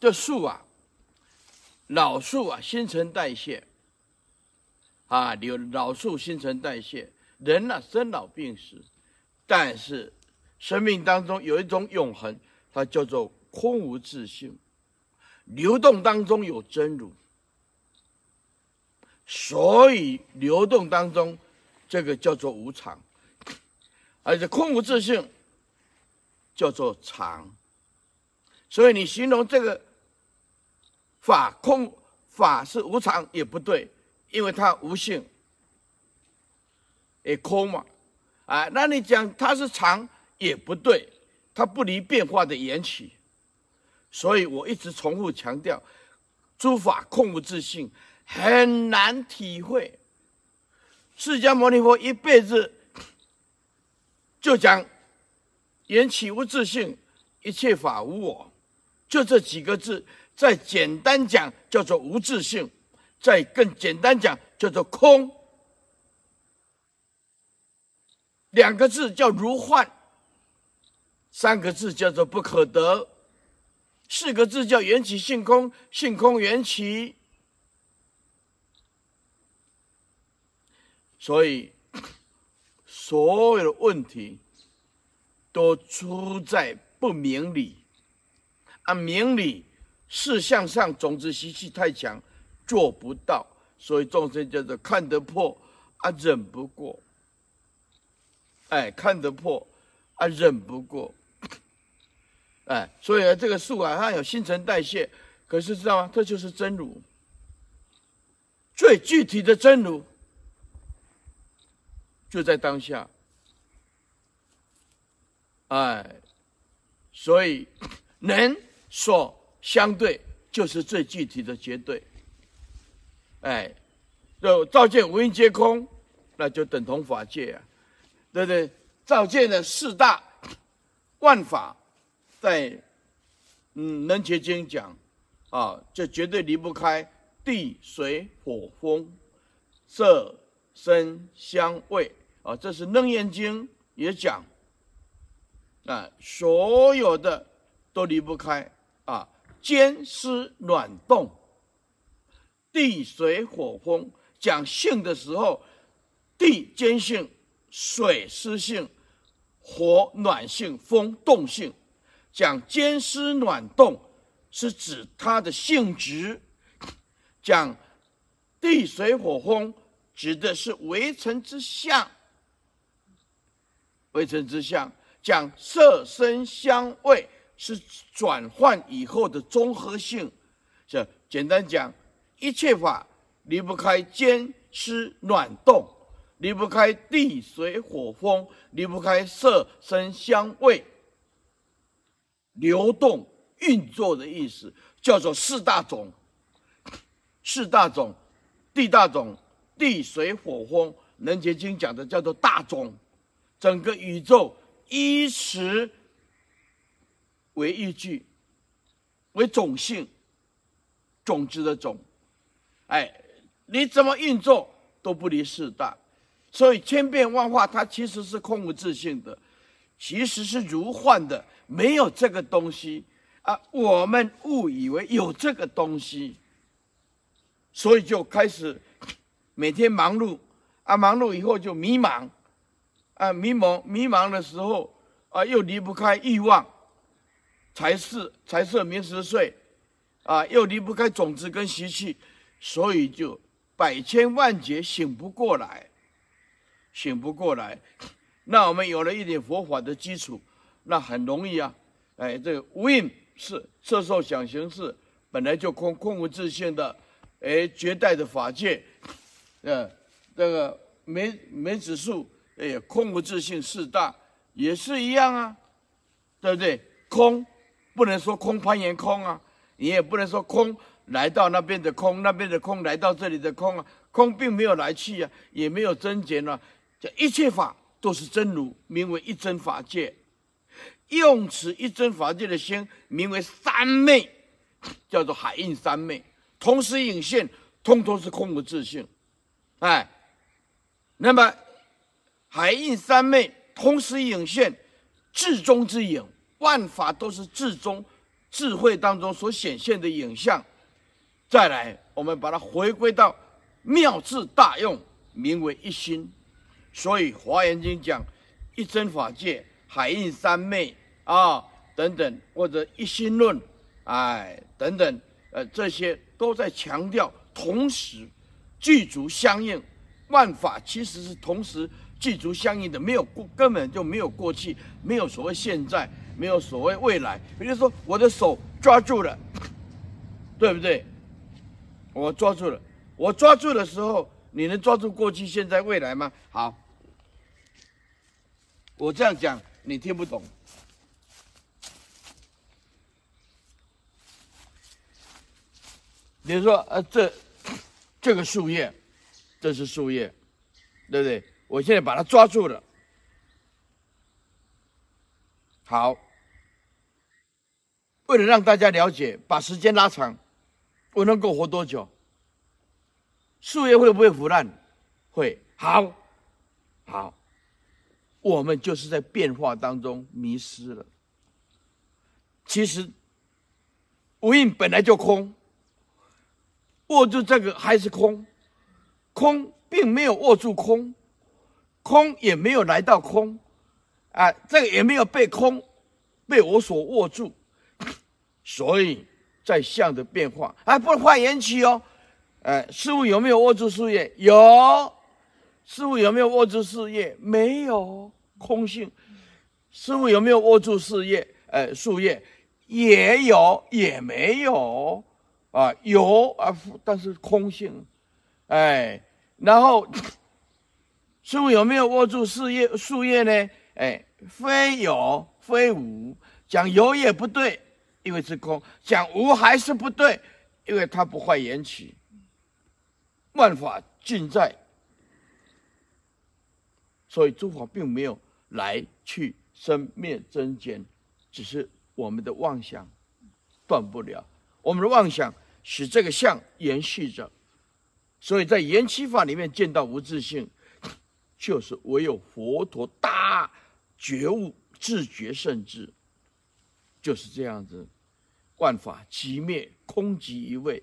这树啊，老树啊，新陈代谢啊，有老树新陈代谢，人呢、生老病死，但是生命当中有一种永恒，它叫做空无自性，流动当中有真如，所以流动当中这个叫做无常，而且空无自性叫做常，所以你形容这个。法空法是无常也不对，因为它无性，也空嘛，啊，那你讲它是常也不对，它不离变化的缘起，所以我一直重复强调，诸法空无自性很难体会。释迦牟尼佛一辈子就讲缘起无自性，一切法无我，就这几个字。再简单讲叫做无自性，再更简单讲叫做空。两个字叫如幻，三个字叫做不可得，四个字叫缘起性空，性空缘起。所以所有的问题都出在不明理，啊，明理。事相上种子习气太强，做不到，所以众生叫做看得破啊，忍不过。哎，看得破啊，忍不过。哎，所以呢，这个树啊，它有新陈代谢，可是知道吗？这就是真如，最具体的真如，就在当下。哎，所以能说。相对就是最具体的绝对，哎，就照见五蕴皆空，那就等同法界啊，对不对？照见的四大万法，在嗯《楞伽经》讲啊，就绝对离不开地水火风色声香味啊，这是《楞严经》也讲啊，所有的都离不开啊。坚湿暖动，地水火风讲性的时候，地坚性，水湿性，火暖性，风动性。讲坚湿暖动是指它的性质，讲地水火风指的是微尘之相，微尘之相。讲色声香味。是转换以后的综合性，就简单讲，一切法离不开坚湿暖动，离不开地水火风，离不开色声香味，流动运作的意思叫做四大种，四大种，地大种，地水火风，楞伽经讲的叫做大种，整个宇宙依此。为依据，为种性，种子的种，哎，你怎么运作都不离四大，所以千变万化，它其实是空无自性的，其实是如幻的，没有这个东西啊。我们误以为有这个东西，所以就开始每天忙碌啊，忙碌以后就迷茫啊，迷茫迷茫的时候啊，又离不开欲望。财色财色名食睡，啊，又离不开种子跟习气，所以就百千万劫醒不过来，醒不过来。那我们有了一点佛法的基础，那很容易啊。哎，这个无蕴是色受想行识，本来就空空无自性的，哎，绝代的法界，呃，这个梅梅子树，哎，空无自性四大也是一样啊，对不对？空。不能说空攀缘空啊，你也不能说空来到那边的空，那边的空来到这里的空啊，空并没有来去啊，也没有增减啊，这一切法都是真如，名为一真法界。用此一真法界的心，名为三昧，叫做海印三昧，同时影现，通通是空无自性。哎，那么海印三昧同时影现，至中之影。万法都是至中，智慧当中所显现的影像。再来，我们把它回归到妙智大用，名为一心。所以《华严经》讲一真法界、海印三昧啊等等，或者一心论，哎等等，呃这些都在强调同时具足相应，万法其实是同时具足相应的，没有过根本就没有过去，没有所谓现在，没有所谓未来。比如说我的手抓住了，对不对？我抓住了，我抓住的时候。你能抓住过去、现在、未来吗？好，我这样讲你听不懂。比如说，呃，这这个树叶，这是树叶，对不对？我现在把它抓住了。好，为了让大家了解，把时间拉长，我能够活多久？树叶会不会腐烂？会。好，好，我们就是在变化当中迷失了。其实无印本来就空，握住这个还是空，空并没有握住空，空也没有来到空，啊，这个也没有被空被我所握住，所以在相的变化，哎，不能换缘起哦。哎，师父有没有握住树叶？有。师父有没有握住树叶？没有，空性。师父有没有握住树叶？哎，树叶也有，也没有。啊，有啊，但是空性。哎，然后师父有没有握住树叶？树叶呢？哎，非有非无。讲有也不对，因为是空；讲无还是不对，因为它不坏缘起。万法尽在，所以诸法并没有来去生灭增减，只是我们的妄想断不了，我们的妄想使这个相延续着，所以在延起法里面见到无自性，就是唯有佛陀大觉悟自觉圣智，就是这样子，万法寂灭，空即一味。